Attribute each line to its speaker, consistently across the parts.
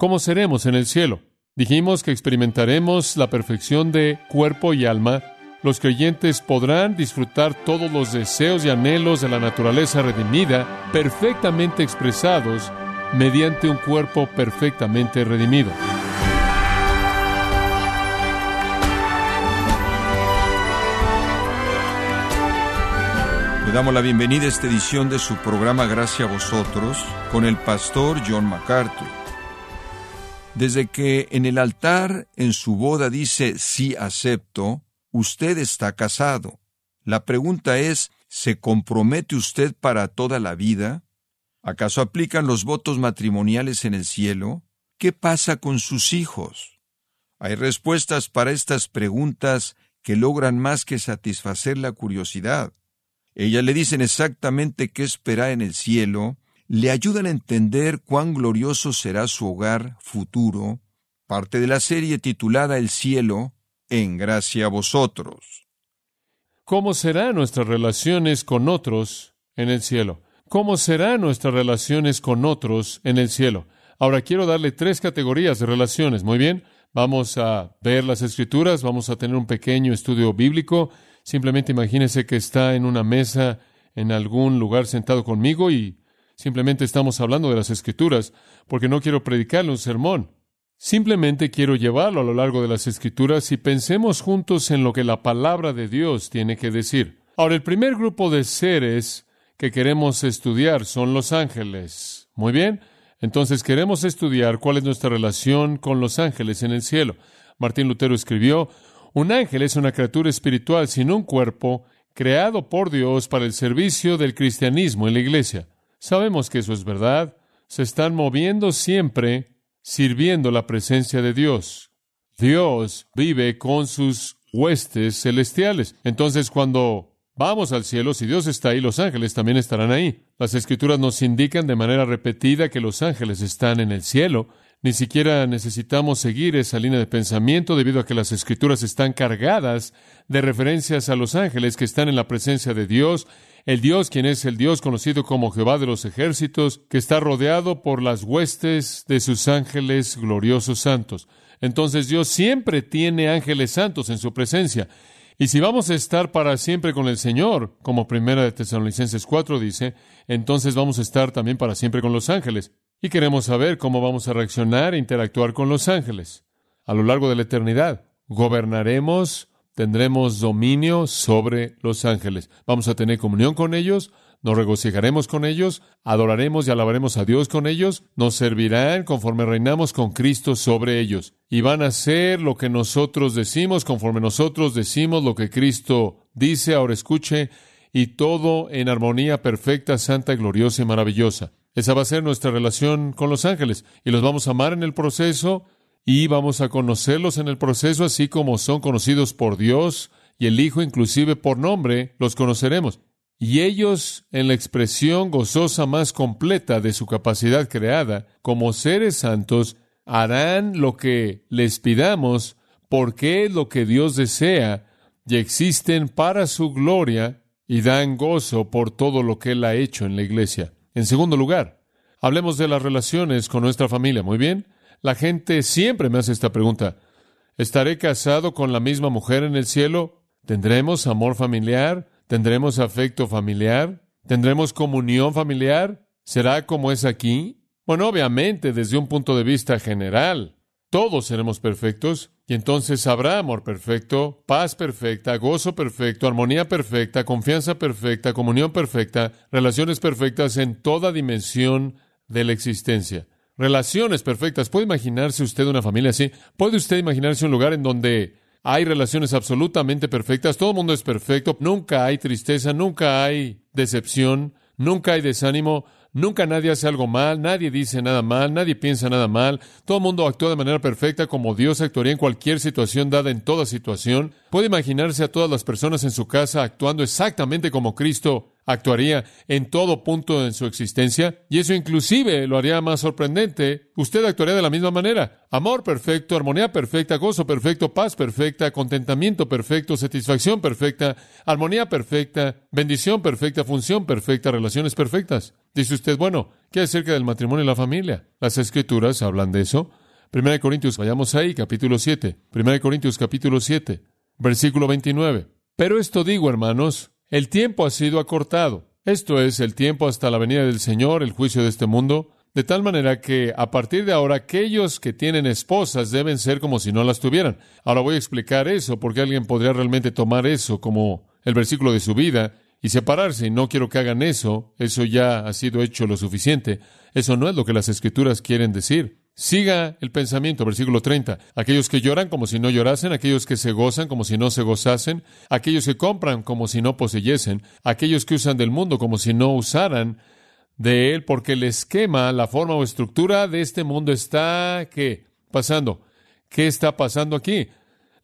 Speaker 1: ¿Cómo seremos en el cielo? Dijimos que experimentaremos la perfección de cuerpo y alma. Los creyentes podrán disfrutar todos los deseos y anhelos de la naturaleza redimida, perfectamente expresados mediante un cuerpo perfectamente redimido.
Speaker 2: Le damos la bienvenida a esta edición de su programa Gracia a vosotros con el pastor John MacArthur. Desde que en el altar en su boda dice sí acepto, usted está casado. La pregunta es, ¿se compromete usted para toda la vida? ¿Acaso aplican los votos matrimoniales en el cielo? ¿Qué pasa con sus hijos? Hay respuestas para estas preguntas que logran más que satisfacer la curiosidad. Ellas le dicen exactamente qué esperar en el cielo, le ayudan a entender cuán glorioso será su hogar futuro, parte de la serie titulada El cielo, en gracia a vosotros.
Speaker 1: ¿Cómo serán nuestras relaciones con otros en el cielo? ¿Cómo serán nuestras relaciones con otros en el cielo? Ahora quiero darle tres categorías de relaciones. Muy bien, vamos a ver las escrituras, vamos a tener un pequeño estudio bíblico, Simplemente imagínese que está en una mesa en algún lugar sentado conmigo y simplemente estamos hablando de las escrituras, porque no quiero predicarle un sermón. Simplemente quiero llevarlo a lo largo de las escrituras y pensemos juntos en lo que la palabra de Dios tiene que decir. Ahora, el primer grupo de seres que queremos estudiar son los ángeles. Muy bien, entonces queremos estudiar cuál es nuestra relación con los ángeles en el cielo. Martín Lutero escribió, un ángel es una criatura espiritual sin un cuerpo, creado por Dios para el servicio del cristianismo en la iglesia. Sabemos que eso es verdad. Se están moviendo siempre sirviendo la presencia de Dios. Dios vive con sus huestes celestiales. Entonces, cuando vamos al cielo, si Dios está ahí, los ángeles también estarán ahí. Las escrituras nos indican de manera repetida que los ángeles están en el cielo ni siquiera necesitamos seguir esa línea de pensamiento debido a que las escrituras están cargadas de referencias a los ángeles que están en la presencia de Dios, el Dios quien es el Dios conocido como Jehová de los ejércitos, que está rodeado por las huestes de sus ángeles gloriosos santos. Entonces Dios siempre tiene ángeles santos en su presencia. Y si vamos a estar para siempre con el Señor, como primera de Tesalonicenses 4 dice, entonces vamos a estar también para siempre con los ángeles. Y queremos saber cómo vamos a reaccionar e interactuar con los ángeles a lo largo de la eternidad. Gobernaremos, tendremos dominio sobre los ángeles. Vamos a tener comunión con ellos, nos regocijaremos con ellos, adoraremos y alabaremos a Dios con ellos, nos servirán conforme reinamos con Cristo sobre ellos. Y van a hacer lo que nosotros decimos, conforme nosotros decimos lo que Cristo dice. Ahora escuche, y todo en armonía perfecta, santa, gloriosa y maravillosa. Esa va a ser nuestra relación con los ángeles y los vamos a amar en el proceso y vamos a conocerlos en el proceso así como son conocidos por Dios y el Hijo inclusive por nombre los conoceremos. Y ellos, en la expresión gozosa más completa de su capacidad creada, como seres santos, harán lo que les pidamos porque es lo que Dios desea y existen para su gloria y dan gozo por todo lo que Él ha hecho en la iglesia. En segundo lugar, hablemos de las relaciones con nuestra familia. Muy bien. La gente siempre me hace esta pregunta. ¿Estaré casado con la misma mujer en el cielo? ¿Tendremos amor familiar? ¿Tendremos afecto familiar? ¿Tendremos comunión familiar? ¿Será como es aquí? Bueno, obviamente, desde un punto de vista general, todos seremos perfectos, y entonces habrá amor perfecto, paz perfecta, gozo perfecto, armonía perfecta, confianza perfecta, comunión perfecta, relaciones perfectas en toda dimensión de la existencia. Relaciones perfectas. ¿Puede imaginarse usted una familia así? ¿Puede usted imaginarse un lugar en donde hay relaciones absolutamente perfectas? Todo el mundo es perfecto, nunca hay tristeza, nunca hay decepción, nunca hay desánimo, Nunca nadie hace algo mal, nadie dice nada mal, nadie piensa nada mal, todo el mundo actúa de manera perfecta como Dios actuaría en cualquier situación dada en toda situación. Puede imaginarse a todas las personas en su casa actuando exactamente como Cristo actuaría en todo punto en su existencia, y eso inclusive lo haría más sorprendente. Usted actuaría de la misma manera. Amor perfecto, armonía perfecta, gozo perfecto, paz perfecta, contentamiento perfecto, satisfacción perfecta, armonía perfecta, bendición perfecta, función perfecta, relaciones perfectas. Dice usted, bueno, ¿qué acerca del matrimonio y la familia? Las escrituras hablan de eso. Primera de Corintios, vayamos ahí, capítulo 7. Primera de Corintios, capítulo 7, versículo 29. Pero esto digo, hermanos, el tiempo ha sido acortado. Esto es, el tiempo hasta la venida del Señor, el juicio de este mundo, de tal manera que a partir de ahora aquellos que tienen esposas deben ser como si no las tuvieran. Ahora voy a explicar eso porque alguien podría realmente tomar eso como el versículo de su vida y separarse. Y no quiero que hagan eso. Eso ya ha sido hecho lo suficiente. Eso no es lo que las escrituras quieren decir. Siga el pensamiento, versículo 30. Aquellos que lloran como si no llorasen, aquellos que se gozan como si no se gozasen, aquellos que compran como si no poseyesen, aquellos que usan del mundo como si no usaran de él, porque el esquema, la forma o estructura de este mundo está, ¿qué? Pasando. ¿Qué está pasando aquí?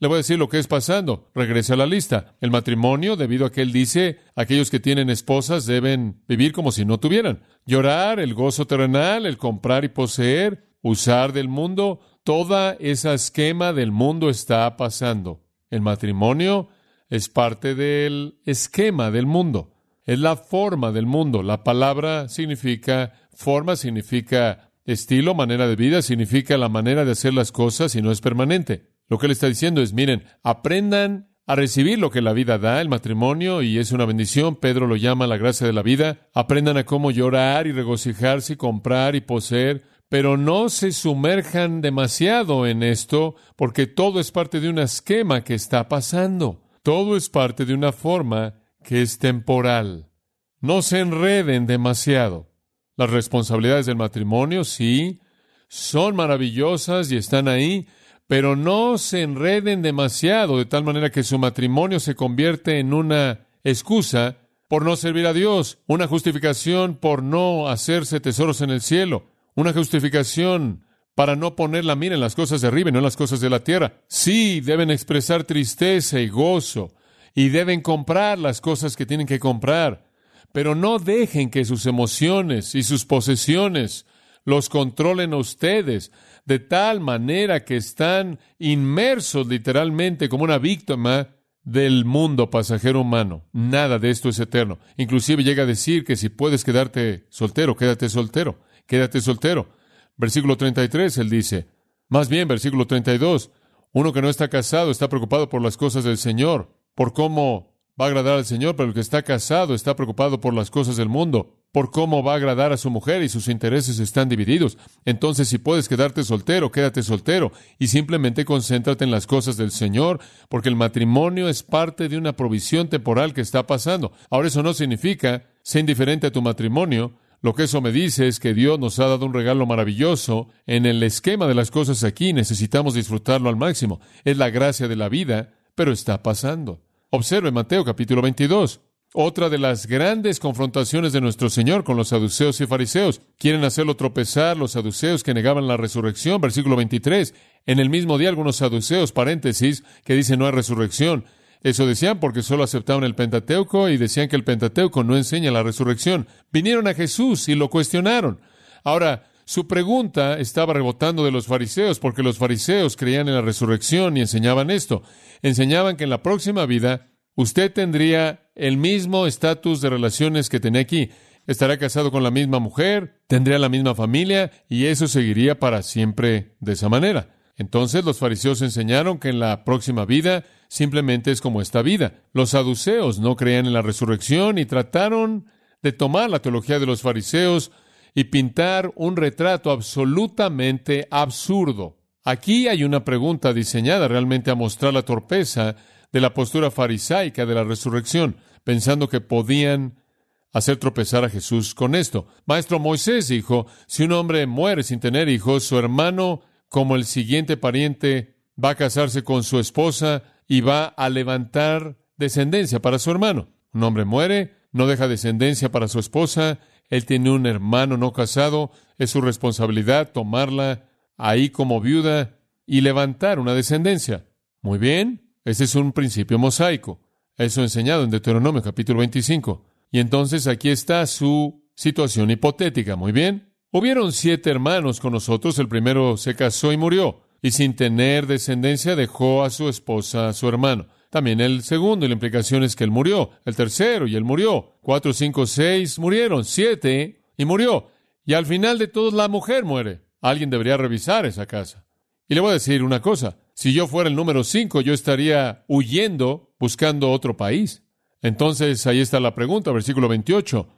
Speaker 1: Le voy a decir lo que es pasando. Regrese a la lista. El matrimonio, debido a que él dice, aquellos que tienen esposas deben vivir como si no tuvieran. Llorar, el gozo terrenal, el comprar y poseer, usar del mundo, toda esa esquema del mundo está pasando. El matrimonio es parte del esquema del mundo. Es la forma del mundo. La palabra significa forma, significa estilo, manera de vida, significa la manera de hacer las cosas y no es permanente. Lo que él está diciendo es, miren, aprendan a recibir lo que la vida da, el matrimonio, y es una bendición. Pedro lo llama la gracia de la vida. Aprendan a cómo llorar y regocijarse, comprar y poseer pero no se sumerjan demasiado en esto, porque todo es parte de un esquema que está pasando. Todo es parte de una forma que es temporal. No se enreden demasiado. Las responsabilidades del matrimonio, sí, son maravillosas y están ahí, pero no se enreden demasiado de tal manera que su matrimonio se convierte en una excusa por no servir a Dios, una justificación por no hacerse tesoros en el cielo, una justificación para no poner la mira en las cosas de arriba y no en las cosas de la tierra. Sí, deben expresar tristeza y gozo y deben comprar las cosas que tienen que comprar, pero no dejen que sus emociones y sus posesiones los controlen a ustedes de tal manera que están inmersos literalmente como una víctima del mundo pasajero humano. Nada de esto es eterno. Inclusive llega a decir que si puedes quedarte soltero, quédate soltero quédate soltero. Versículo 33, él dice, más bien, versículo 32, uno que no está casado está preocupado por las cosas del Señor, por cómo va a agradar al Señor, pero el que está casado está preocupado por las cosas del mundo, por cómo va a agradar a su mujer y sus intereses están divididos. Entonces, si puedes quedarte soltero, quédate soltero y simplemente concéntrate en las cosas del Señor, porque el matrimonio es parte de una provisión temporal que está pasando. Ahora, eso no significa, ser indiferente a tu matrimonio, lo que eso me dice es que Dios nos ha dado un regalo maravilloso. En el esquema de las cosas aquí necesitamos disfrutarlo al máximo. Es la gracia de la vida, pero está pasando. Observe Mateo capítulo 22. Otra de las grandes confrontaciones de nuestro Señor con los saduceos y fariseos. Quieren hacerlo tropezar los saduceos que negaban la resurrección. Versículo 23. En el mismo día algunos saduceos, paréntesis, que dicen no hay resurrección, eso decían porque solo aceptaban el Pentateuco y decían que el Pentateuco no enseña la resurrección. Vinieron a Jesús y lo cuestionaron. Ahora, su pregunta estaba rebotando de los fariseos porque los fariseos creían en la resurrección y enseñaban esto. Enseñaban que en la próxima vida usted tendría el mismo estatus de relaciones que tenía aquí. Estará casado con la misma mujer, tendría la misma familia y eso seguiría para siempre de esa manera. Entonces los fariseos enseñaron que en la próxima vida simplemente es como esta vida. Los saduceos no creían en la resurrección y trataron de tomar la teología de los fariseos y pintar un retrato absolutamente absurdo. Aquí hay una pregunta diseñada realmente a mostrar la torpeza de la postura farisaica de la resurrección, pensando que podían hacer tropezar a Jesús con esto. Maestro Moisés dijo, si un hombre muere sin tener hijos, su hermano como el siguiente pariente va a casarse con su esposa y va a levantar descendencia para su hermano. Un hombre muere, no deja descendencia para su esposa, él tiene un hermano no casado, es su responsabilidad tomarla ahí como viuda y levantar una descendencia. Muy bien, ese es un principio mosaico. Eso enseñado en Deuteronomio capítulo 25. Y entonces aquí está su situación hipotética. Muy bien. Hubieron siete hermanos con nosotros. El primero se casó y murió. Y sin tener descendencia dejó a su esposa a su hermano. También el segundo, y la implicación es que él murió. El tercero, y él murió. Cuatro, cinco, seis murieron. Siete, y murió. Y al final de todos la mujer muere. Alguien debería revisar esa casa. Y le voy a decir una cosa. Si yo fuera el número cinco, yo estaría huyendo, buscando otro país. Entonces, ahí está la pregunta, versículo 28.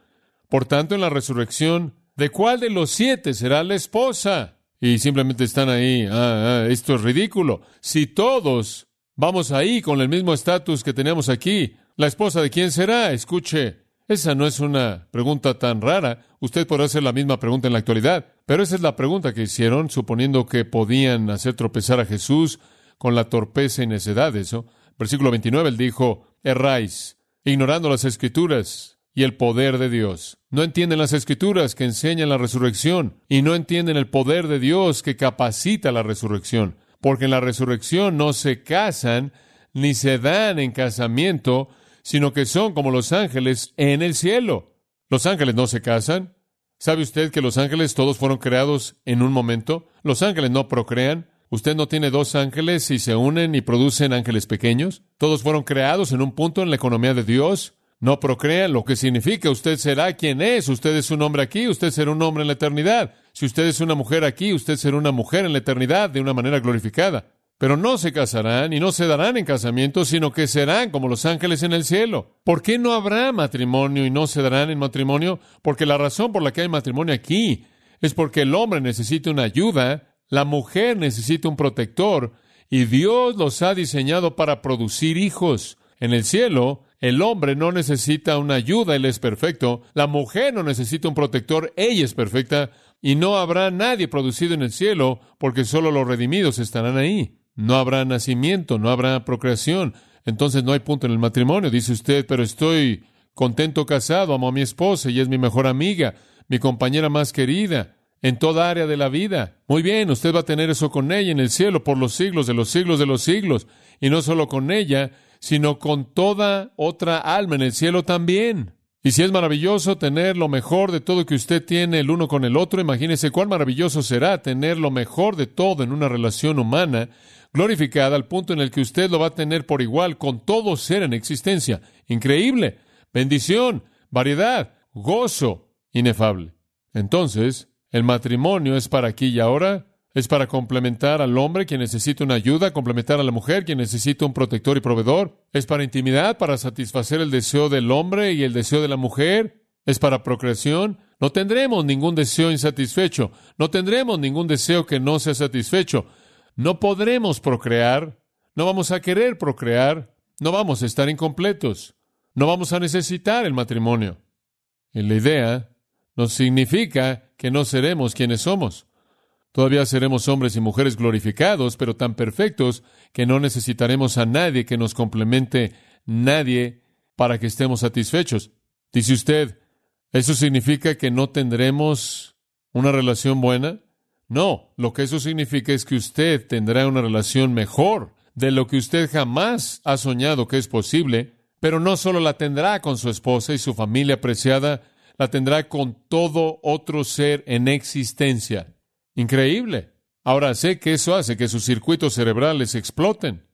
Speaker 1: Por tanto, en la resurrección, ¿de cuál de los siete será la esposa? Y simplemente están ahí, ah, ah, esto es ridículo. Si todos vamos ahí con el mismo estatus que tenemos aquí, ¿la esposa de quién será? Escuche, esa no es una pregunta tan rara. Usted podrá hacer la misma pregunta en la actualidad, pero esa es la pregunta que hicieron, suponiendo que podían hacer tropezar a Jesús con la torpeza y necedad de eso. Versículo 29, él dijo, erráis ignorando las escrituras y el poder de Dios. No entienden las escrituras que enseñan la resurrección y no entienden el poder de Dios que capacita la resurrección, porque en la resurrección no se casan ni se dan en casamiento, sino que son como los ángeles en el cielo. Los ángeles no se casan. ¿Sabe usted que los ángeles todos fueron creados en un momento? Los ángeles no procrean. Usted no tiene dos ángeles y se unen y producen ángeles pequeños. Todos fueron creados en un punto en la economía de Dios. No procrean, lo que significa usted será quien es. Usted es un hombre aquí, usted será un hombre en la eternidad. Si usted es una mujer aquí, usted será una mujer en la eternidad de una manera glorificada. Pero no se casarán y no se darán en casamiento, sino que serán como los ángeles en el cielo. ¿Por qué no habrá matrimonio y no se darán en matrimonio? Porque la razón por la que hay matrimonio aquí es porque el hombre necesita una ayuda la mujer necesita un protector y Dios los ha diseñado para producir hijos. En el cielo, el hombre no necesita una ayuda, él es perfecto. La mujer no necesita un protector, ella es perfecta. Y no habrá nadie producido en el cielo porque solo los redimidos estarán ahí. No habrá nacimiento, no habrá procreación. Entonces no hay punto en el matrimonio. Dice usted, pero estoy contento casado, amo a mi esposa y es mi mejor amiga, mi compañera más querida en toda área de la vida. Muy bien, usted va a tener eso con ella en el cielo por los siglos de los siglos de los siglos. Y no solo con ella, sino con toda otra alma en el cielo también. Y si es maravilloso tener lo mejor de todo que usted tiene el uno con el otro, imagínese cuán maravilloso será tener lo mejor de todo en una relación humana, glorificada al punto en el que usted lo va a tener por igual con todo ser en existencia. Increíble. Bendición, variedad, gozo, inefable. Entonces, el matrimonio es para aquí y ahora, es para complementar al hombre quien necesita una ayuda, complementar a la mujer quien necesita un protector y proveedor, es para intimidad, para satisfacer el deseo del hombre y el deseo de la mujer, es para procreación. No tendremos ningún deseo insatisfecho, no tendremos ningún deseo que no sea satisfecho. No podremos procrear, no vamos a querer procrear, no vamos a estar incompletos, no vamos a necesitar el matrimonio. Y la idea no significa que no seremos quienes somos. Todavía seremos hombres y mujeres glorificados, pero tan perfectos que no necesitaremos a nadie que nos complemente, nadie para que estemos satisfechos. Dice usted, ¿eso significa que no tendremos una relación buena? No, lo que eso significa es que usted tendrá una relación mejor de lo que usted jamás ha soñado que es posible, pero no solo la tendrá con su esposa y su familia apreciada, la tendrá con todo otro ser en existencia. Increíble. Ahora sé que eso hace que sus circuitos cerebrales exploten.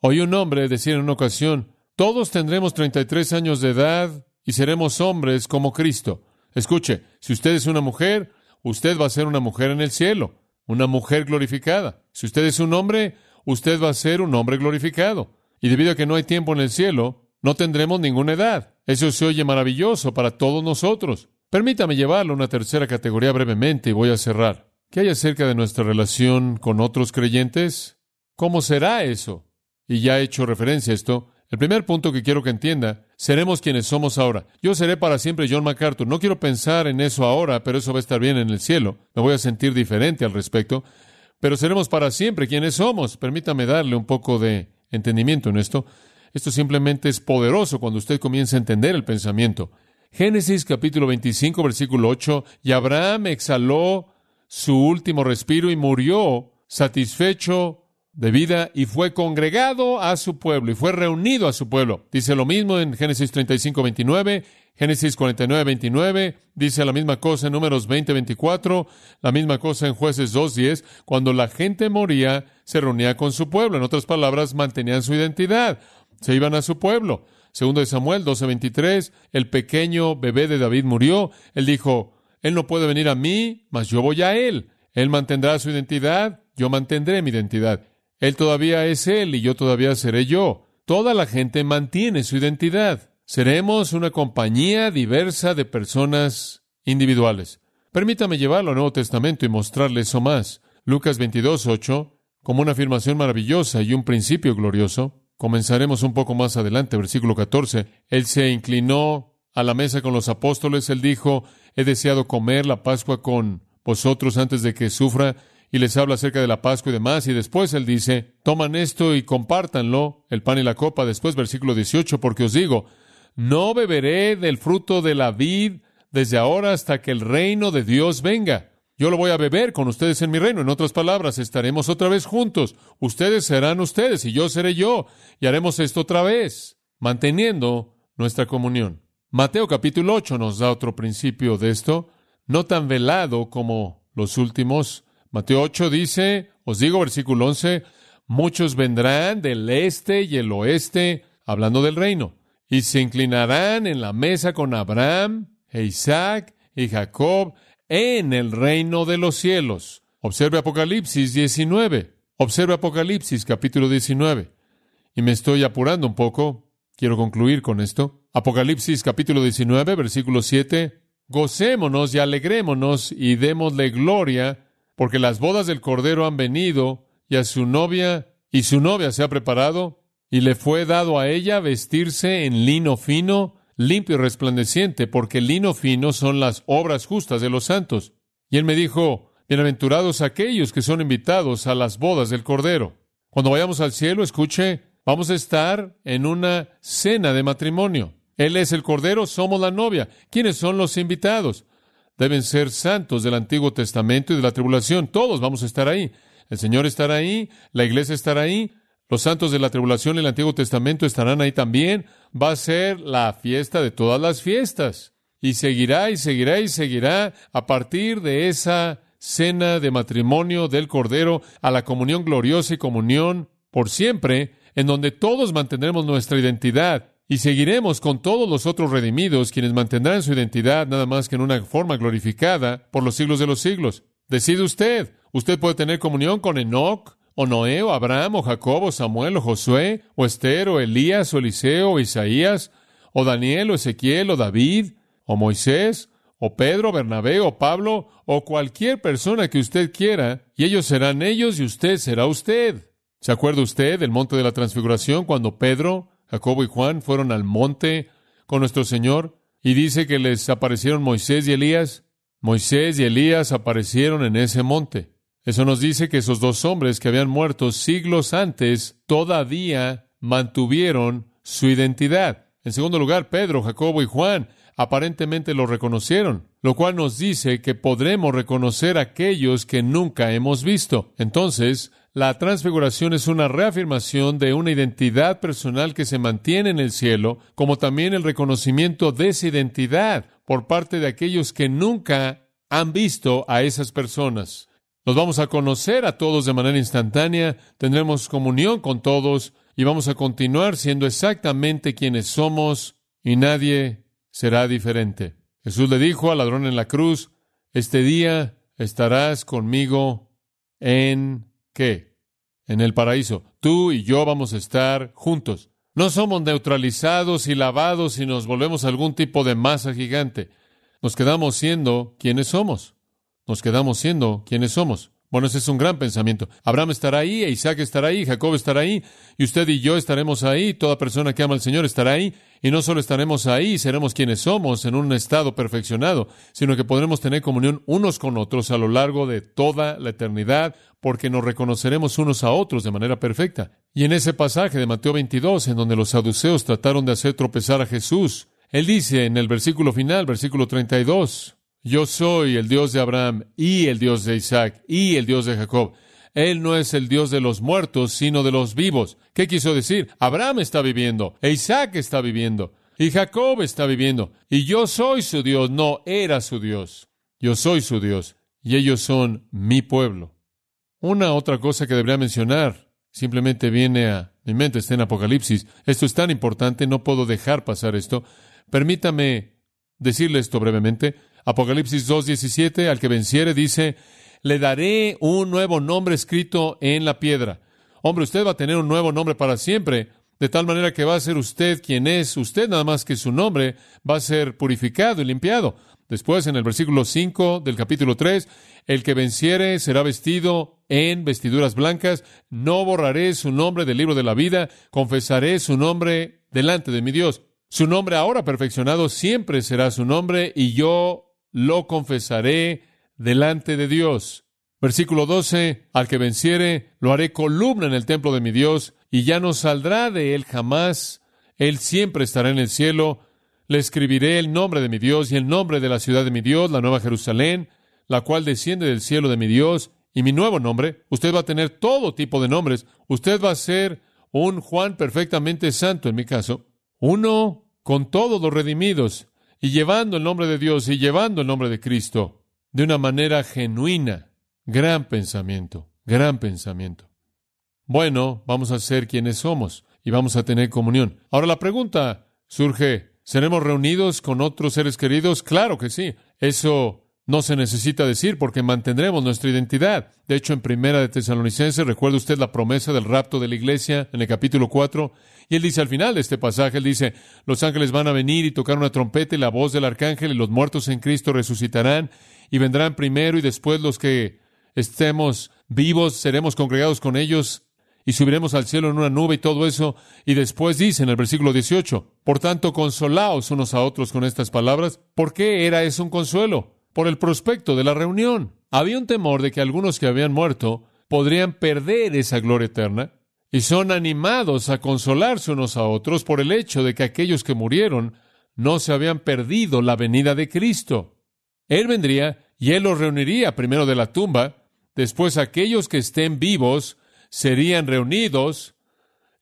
Speaker 1: Oí un hombre decir en una ocasión, todos tendremos 33 años de edad y seremos hombres como Cristo. Escuche, si usted es una mujer, usted va a ser una mujer en el cielo, una mujer glorificada. Si usted es un hombre, usted va a ser un hombre glorificado. Y debido a que no hay tiempo en el cielo, no tendremos ninguna edad. Eso se oye maravilloso para todos nosotros. Permítame llevarlo a una tercera categoría brevemente y voy a cerrar. ¿Qué hay acerca de nuestra relación con otros creyentes? ¿Cómo será eso? Y ya he hecho referencia a esto. El primer punto que quiero que entienda, seremos quienes somos ahora. Yo seré para siempre John MacArthur. No quiero pensar en eso ahora, pero eso va a estar bien en el cielo. Me voy a sentir diferente al respecto. Pero seremos para siempre quienes somos. Permítame darle un poco de entendimiento en esto. Esto simplemente es poderoso cuando usted comienza a entender el pensamiento. Génesis capítulo 25, versículo 8, y Abraham exhaló su último respiro y murió satisfecho de vida y fue congregado a su pueblo y fue reunido a su pueblo. Dice lo mismo en Génesis 35, 29. Génesis 49, 29 dice la misma cosa en Números 20, 24, la misma cosa en Jueces 2, 10. Cuando la gente moría, se reunía con su pueblo. En otras palabras, mantenían su identidad. Se iban a su pueblo. Segundo de Samuel 12, 23, el pequeño bebé de David murió. Él dijo, Él no puede venir a mí, mas yo voy a Él. Él mantendrá su identidad, yo mantendré mi identidad. Él todavía es Él y yo todavía seré yo. Toda la gente mantiene su identidad. Seremos una compañía diversa de personas individuales. Permítame llevarlo al Nuevo Testamento y mostrarle eso más. Lucas 22, 8, como una afirmación maravillosa y un principio glorioso. Comenzaremos un poco más adelante, versículo 14. Él se inclinó a la mesa con los apóstoles. Él dijo, he deseado comer la Pascua con vosotros antes de que sufra y les habla acerca de la Pascua y demás, y después él dice, toman esto y compártanlo, el pan y la copa, después versículo 18, porque os digo, no beberé del fruto de la vid desde ahora hasta que el reino de Dios venga. Yo lo voy a beber con ustedes en mi reino. En otras palabras, estaremos otra vez juntos. Ustedes serán ustedes y yo seré yo. Y haremos esto otra vez, manteniendo nuestra comunión. Mateo capítulo 8 nos da otro principio de esto, no tan velado como los últimos. Mateo 8 dice, os digo versículo 11, muchos vendrán del este y el oeste, hablando del reino y se inclinarán en la mesa con Abraham, e Isaac y Jacob en el reino de los cielos. Observe Apocalipsis 19. Observe Apocalipsis capítulo 19. Y me estoy apurando un poco. Quiero concluir con esto. Apocalipsis capítulo 19, versículo 7. Gocémonos y alegrémonos y démosle gloria, porque las bodas del Cordero han venido y a su novia, y su novia se ha preparado, y le fue dado a ella vestirse en lino fino, limpio y resplandeciente, porque lino fino son las obras justas de los santos. Y él me dijo, bienaventurados aquellos que son invitados a las bodas del Cordero. Cuando vayamos al cielo, escuche, vamos a estar en una cena de matrimonio. Él es el Cordero, somos la novia. ¿Quiénes son los invitados? Deben ser santos del Antiguo Testamento y de la tribulación. Todos vamos a estar ahí. El Señor estará ahí, la iglesia estará ahí, los santos de la tribulación en el Antiguo Testamento estarán ahí también. Va a ser la fiesta de todas las fiestas. Y seguirá y seguirá y seguirá a partir de esa cena de matrimonio del Cordero a la comunión gloriosa y comunión por siempre, en donde todos mantendremos nuestra identidad y seguiremos con todos los otros redimidos, quienes mantendrán su identidad nada más que en una forma glorificada por los siglos de los siglos. Decide usted. Usted puede tener comunión con Enoch, o Noé, o Abraham, o Jacob, o Samuel, o Josué, o Esther, o Elías, o Eliseo, o Isaías, o Daniel, o Ezequiel, o David, o Moisés, o Pedro, Bernabé, o Pablo, o cualquier persona que usted quiera, y ellos serán ellos y usted será usted. ¿Se acuerda usted del monte de la transfiguración cuando Pedro, Jacobo y Juan fueron al monte con nuestro Señor? Y dice que les aparecieron Moisés y Elías. Moisés y Elías aparecieron en ese monte. Eso nos dice que esos dos hombres que habían muerto siglos antes todavía mantuvieron su identidad. En segundo lugar, Pedro, Jacobo y Juan aparentemente lo reconocieron, lo cual nos dice que podremos reconocer a aquellos que nunca hemos visto. Entonces, la transfiguración es una reafirmación de una identidad personal que se mantiene en el cielo, como también el reconocimiento de esa identidad por parte de aquellos que nunca han visto a esas personas. Nos vamos a conocer a todos de manera instantánea, tendremos comunión con todos y vamos a continuar siendo exactamente quienes somos y nadie será diferente. Jesús le dijo al ladrón en la cruz, este día estarás conmigo en qué? En el paraíso. Tú y yo vamos a estar juntos. No somos neutralizados y lavados y nos volvemos algún tipo de masa gigante. Nos quedamos siendo quienes somos nos quedamos siendo quienes somos. Bueno, ese es un gran pensamiento. Abraham estará ahí, Isaac estará ahí, Jacob estará ahí, y usted y yo estaremos ahí, toda persona que ama al Señor estará ahí, y no solo estaremos ahí, seremos quienes somos en un estado perfeccionado, sino que podremos tener comunión unos con otros a lo largo de toda la eternidad, porque nos reconoceremos unos a otros de manera perfecta. Y en ese pasaje de Mateo 22, en donde los saduceos trataron de hacer tropezar a Jesús, él dice en el versículo final, versículo 32, yo soy el Dios de Abraham y el Dios de Isaac y el Dios de Jacob. Él no es el Dios de los muertos, sino de los vivos. ¿Qué quiso decir? Abraham está viviendo, e Isaac está viviendo. Y Jacob está viviendo. Y yo soy su Dios, no era su Dios. Yo soy su Dios. Y ellos son mi pueblo. Una otra cosa que debería mencionar simplemente viene a mi mente, está en Apocalipsis. Esto es tan importante, no puedo dejar pasar esto. Permítame decirle esto brevemente. Apocalipsis 2.17, al que venciere, dice, le daré un nuevo nombre escrito en la piedra. Hombre, usted va a tener un nuevo nombre para siempre, de tal manera que va a ser usted quien es, usted nada más que su nombre va a ser purificado y limpiado. Después, en el versículo 5 del capítulo 3, el que venciere será vestido en vestiduras blancas, no borraré su nombre del libro de la vida, confesaré su nombre delante de mi Dios. Su nombre ahora perfeccionado siempre será su nombre y yo lo confesaré delante de Dios. Versículo 12, al que venciere, lo haré columna en el templo de mi Dios, y ya no saldrá de él jamás. Él siempre estará en el cielo. Le escribiré el nombre de mi Dios y el nombre de la ciudad de mi Dios, la nueva Jerusalén, la cual desciende del cielo de mi Dios, y mi nuevo nombre. Usted va a tener todo tipo de nombres. Usted va a ser un Juan perfectamente santo, en mi caso. Uno con todos los redimidos, y llevando el nombre de Dios y llevando el nombre de Cristo de una manera genuina. Gran pensamiento, gran pensamiento. Bueno, vamos a ser quienes somos y vamos a tener comunión. Ahora la pregunta surge, ¿seremos reunidos con otros seres queridos? Claro que sí. Eso no se necesita decir porque mantendremos nuestra identidad. De hecho, en Primera de Tesalonicenses, recuerda usted la promesa del rapto de la iglesia en el capítulo 4, y él dice al final de este pasaje, él dice, los ángeles van a venir y tocar una trompeta y la voz del arcángel y los muertos en Cristo resucitarán y vendrán primero y después los que estemos vivos seremos congregados con ellos y subiremos al cielo en una nube y todo eso. Y después dice en el versículo 18, por tanto, consolaos unos a otros con estas palabras. ¿Por qué era eso un consuelo? Por el prospecto de la reunión. Había un temor de que algunos que habían muerto podrían perder esa gloria eterna y son animados a consolarse unos a otros por el hecho de que aquellos que murieron no se habían perdido la venida de Cristo. Él vendría y Él los reuniría primero de la tumba, después aquellos que estén vivos serían reunidos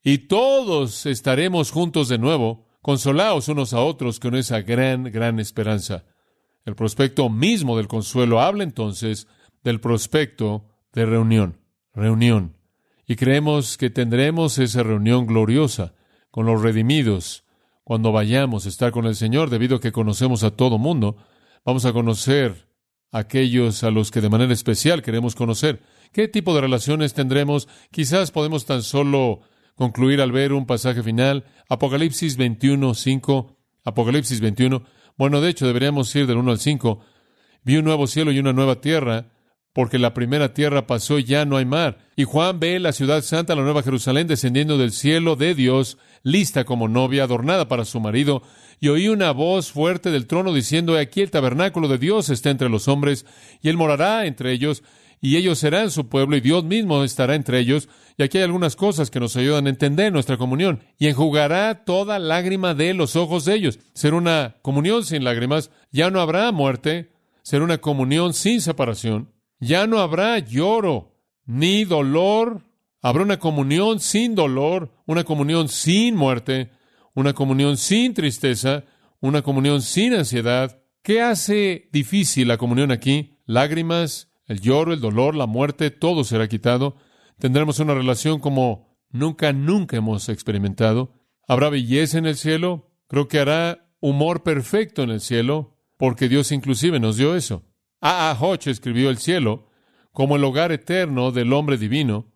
Speaker 1: y todos estaremos juntos de nuevo, consolados unos a otros con esa gran, gran esperanza. El prospecto mismo del consuelo habla entonces del prospecto de reunión, reunión. Y creemos que tendremos esa reunión gloriosa con los redimidos cuando vayamos a estar con el Señor, debido a que conocemos a todo mundo Vamos a conocer a aquellos a los que de manera especial queremos conocer. ¿Qué tipo de relaciones tendremos? Quizás podemos tan solo concluir al ver un pasaje final. Apocalipsis 21, 5. Apocalipsis 21. Bueno, de hecho, deberíamos ir del 1 al 5. Vi un nuevo cielo y una nueva tierra, porque la primera tierra pasó y ya no hay mar. Y Juan ve la ciudad santa, la nueva Jerusalén, descendiendo del cielo de Dios, lista como novia, adornada para su marido y oí una voz fuerte del trono diciendo, aquí el tabernáculo de Dios está entre los hombres, y él morará entre ellos, y ellos serán su pueblo, y Dios mismo estará entre ellos. Y aquí hay algunas cosas que nos ayudan a entender nuestra comunión. Y enjugará toda lágrima de los ojos de ellos. Será una comunión sin lágrimas. Ya no habrá muerte. Será una comunión sin separación. Ya no habrá lloro ni dolor. Habrá una comunión sin dolor, una comunión sin muerte, una comunión sin tristeza, una comunión sin ansiedad. ¿Qué hace difícil la comunión aquí? Lágrimas, el lloro, el dolor, la muerte, todo será quitado. Tendremos una relación como nunca, nunca hemos experimentado. Habrá belleza en el cielo. Creo que hará humor perfecto en el cielo, porque Dios inclusive nos dio eso. A. A. Hodge escribió el cielo como el hogar eterno del hombre divino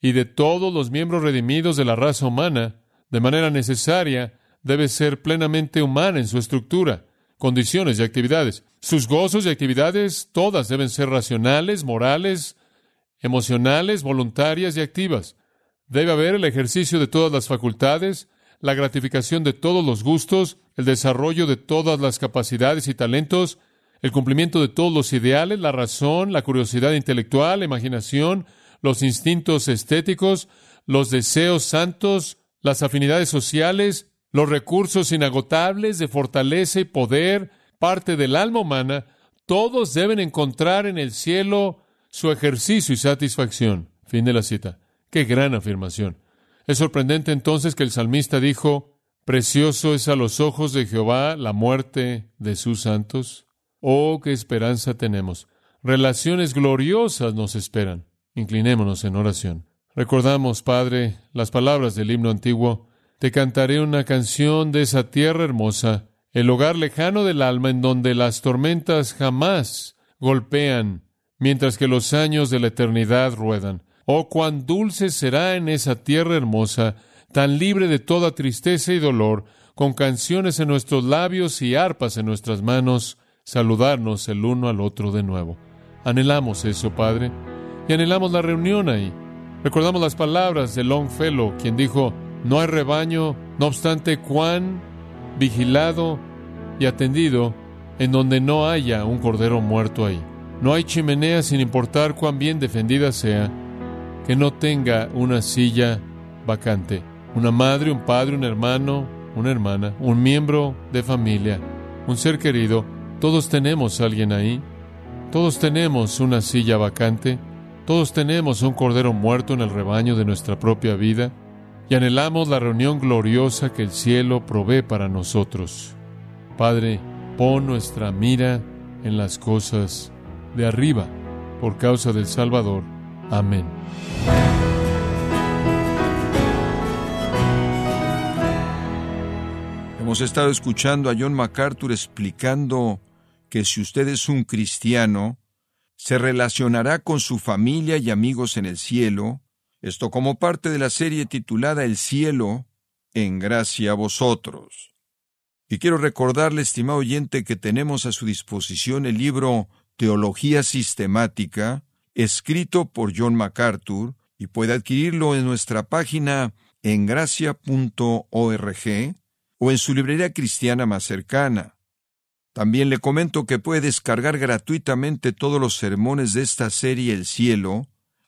Speaker 1: y de todos los miembros redimidos de la raza humana de manera necesaria, debe ser plenamente humana en su estructura, condiciones y actividades. Sus gozos y actividades todas deben ser racionales, morales, emocionales, voluntarias y activas. Debe haber el ejercicio de todas las facultades, la gratificación de todos los gustos, el desarrollo de todas las capacidades y talentos, el cumplimiento de todos los ideales, la razón, la curiosidad intelectual, la imaginación, los instintos estéticos, los deseos santos, las afinidades sociales, los recursos inagotables de fortaleza y poder, parte del alma humana, todos deben encontrar en el cielo su ejercicio y satisfacción. Fin de la cita. Qué gran afirmación. Es sorprendente entonces que el salmista dijo, Precioso es a los ojos de Jehová la muerte de sus santos. Oh, qué esperanza tenemos. Relaciones gloriosas nos esperan. Inclinémonos en oración. Recordamos, Padre, las palabras del himno antiguo. Te cantaré una canción de esa tierra hermosa, el hogar lejano del alma en donde las tormentas jamás golpean, mientras que los años de la eternidad ruedan. Oh, cuán dulce será en esa tierra hermosa, tan libre de toda tristeza y dolor, con canciones en nuestros labios y arpas en nuestras manos, saludarnos el uno al otro de nuevo. Anhelamos eso, Padre, y anhelamos la reunión ahí. Recordamos las palabras de Longfellow, quien dijo, no hay rebaño, no obstante cuán vigilado y atendido, en donde no haya un cordero muerto ahí. No hay chimenea sin importar cuán bien defendida sea, que no tenga una silla vacante. Una madre, un padre, un hermano, una hermana, un miembro de familia, un ser querido, todos tenemos alguien ahí. Todos tenemos una silla vacante. Todos tenemos un cordero muerto en el rebaño de nuestra propia vida. Y anhelamos la reunión gloriosa que el cielo provee para nosotros. Padre, pon nuestra mira en las cosas de arriba, por causa del Salvador. Amén.
Speaker 2: Hemos estado escuchando a John MacArthur explicando que si usted es un cristiano, se relacionará con su familia y amigos en el cielo, esto como parte de la serie titulada El cielo, en gracia a vosotros. Y quiero recordarle, estimado oyente, que tenemos a su disposición el libro Teología Sistemática, escrito por John MacArthur, y puede adquirirlo en nuestra página en gracia.org o en su librería cristiana más cercana. También le comento que puede descargar gratuitamente todos los sermones de esta serie El Cielo,